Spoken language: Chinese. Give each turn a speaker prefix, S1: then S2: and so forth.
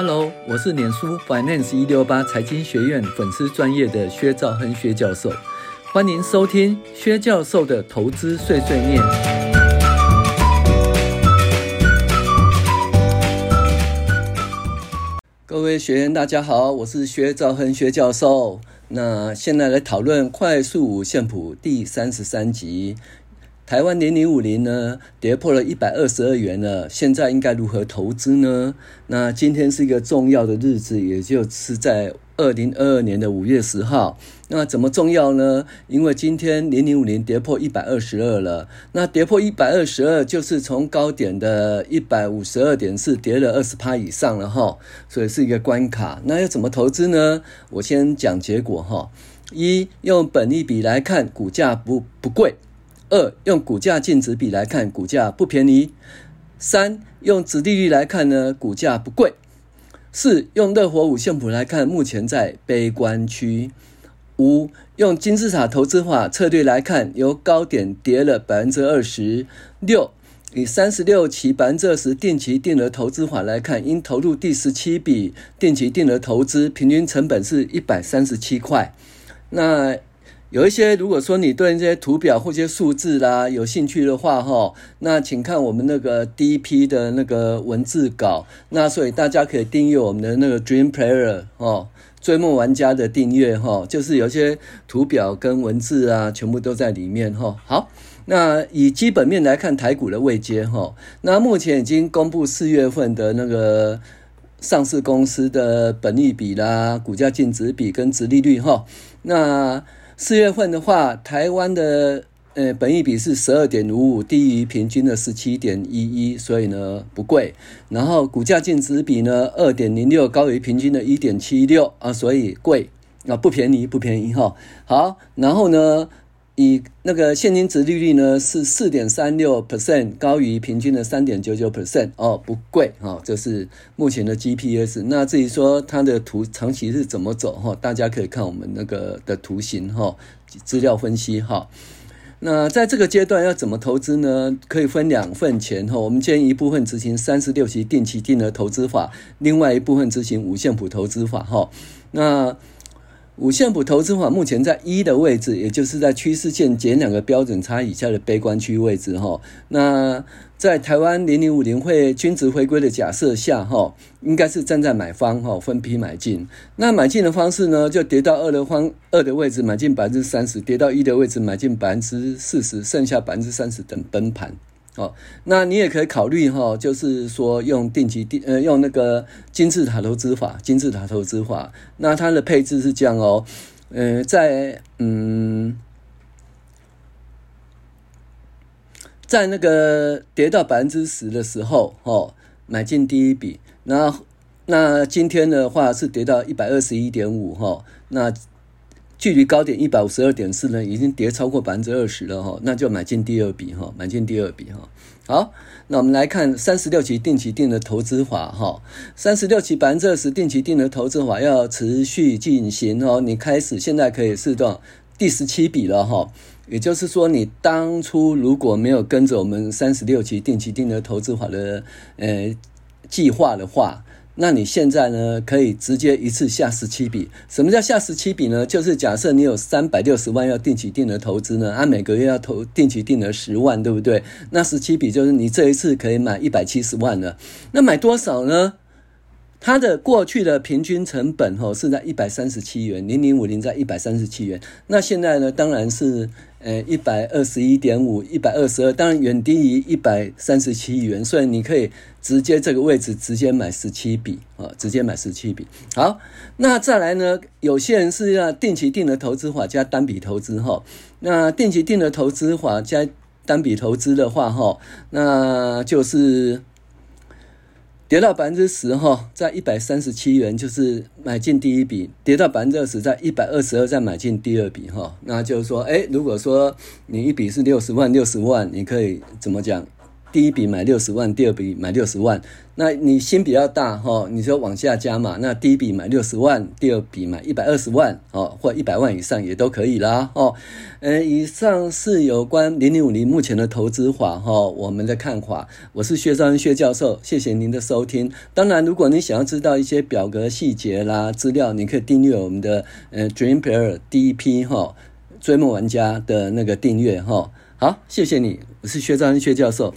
S1: Hello，我是脸书 Finance 一六八财经学院粉丝专业的薛兆亨薛教授，欢迎收听薛教授的投资碎碎念。各位学员大家好，我是薛兆亨薛教授。那现在来讨论快速五线谱第三十三集。台湾零零五零呢，跌破了一百二十二元了，现在应该如何投资呢？那今天是一个重要的日子，也就是在二零二二年的五月十号。那怎么重要呢？因为今天零零五零跌破一百二十二了。那跌破一百二十二，就是从高点的一百五十二点四跌了二十趴以上了哈，所以是一个关卡。那要怎么投资呢？我先讲结果哈。一，用本利比来看，股价不不贵。二，用股价净值比来看，股价不便宜。三，用殖利率来看呢，股价不贵。四，用乐活五线谱来看，目前在悲观区。五，用金字塔投资法策略来看，由高点跌了百分之二十。六，以三十六期百分之二十定期定额投资法来看，应投入第十七笔定期定额投资，平均成本是一百三十七块。那有一些，如果说你对这些图表或者数字啦有兴趣的话，哈，那请看我们那个第一批的那个文字稿。那所以大家可以订阅我们的那个 Dream Player 哦，追梦玩家的订阅哈，就是有些图表跟文字啊，全部都在里面哈。好，那以基本面来看台股的位阶哈，那目前已经公布四月份的那个上市公司的本益比啦、股价净值比跟殖利率哈，那。四月份的话，台湾的呃本益比是十二点五五，低于平均的十七点一一，所以呢不贵。然后股价净值比呢二点零六，高于平均的一点七六啊，所以贵啊不便宜不便宜哈。好，然后呢。以那个现金值利率呢是四点三六 percent，高于平均的三点九九 percent 哦，不贵哈、哦，这是目前的 GPS。那至于说它的图长期是怎么走哈、大家可以看我们那个的图形哈，资料分析哈、哦。那在这个阶段要怎么投资呢？可以分两份钱哈、我们建议一部分执行三十六期定期定额投资法，另外一部分执行五线谱投资法哈、那五线谱投资法目前在一的位置，也就是在趋势线减两个标准差以下的悲观区位置哈。那在台湾零零五零会均值回归的假设下哈，应该是站在买方哈，分批买进。那买进的方式呢，就跌到二的方二的位置买进百分之三十，跌到一的位置买进百分之四十，剩下百分之三十等崩盘。哦，那你也可以考虑哈，就是说用定期定呃用那个金字塔投资法，金字塔投资法，那它的配置是这样哦，呃，在嗯，在那个跌到百分之十的时候，哦，买进第一笔，那那今天的话是跌到一百二十一点五哈，那。距离高点一百五十二点四呢，已经跌超过百分之二十了哈，那就买进第二笔哈，买进第二笔哈。好，那我们来看三十六期定期定额投资法哈，三十六期百分之二十定期定额投资法要持续进行哦。你开始现在可以试到第十七笔了哈，也就是说你当初如果没有跟着我们三十六期定期定额投资法的呃计划的话。那你现在呢，可以直接一次下十七笔。什么叫下十七笔呢？就是假设你有三百六十万要定期定额投资呢，按、每个月要投定期定额十万，对不对？那十七笔就是你这一次可以买一百七十万了。那买多少呢？它的过去的平均成本吼是在一百三十七元，零零五零在一百三十七元。那现在呢，当然是。呃，一百二十一点五，一百二十二，当然远低于一百三十七元，所以你可以直接这个位置直接买十七笔啊，直接买十七笔。好，那再来呢？有些人是要定期定额投资法加单笔投资哈。那定期定额投资法加单笔投资的话哈，那就是。跌到百分之十哈，在一百三十七元就是买进第一笔；跌到百分之二十，在一百二十二再买进第二笔哈。那就是说，哎，如果说你一笔是六十万，六十万，你可以怎么讲？第一笔买六十万，第二笔买六十万。那你心比较大哈，你就往下加嘛。那第一笔买六十万，第二笔买一百二十万哦，或一百万以上也都可以啦哦。呃，以上是有关零零五零目前的投资法哈，我们的看法。我是薛兆亨薛教授，谢谢您的收听。当然，如果你想要知道一些表格细节啦、资料，你可以订阅我们的呃 Dream Player 第一批哈追梦玩家的那个订阅哈。好，谢谢你，我是薛兆亨薛教授。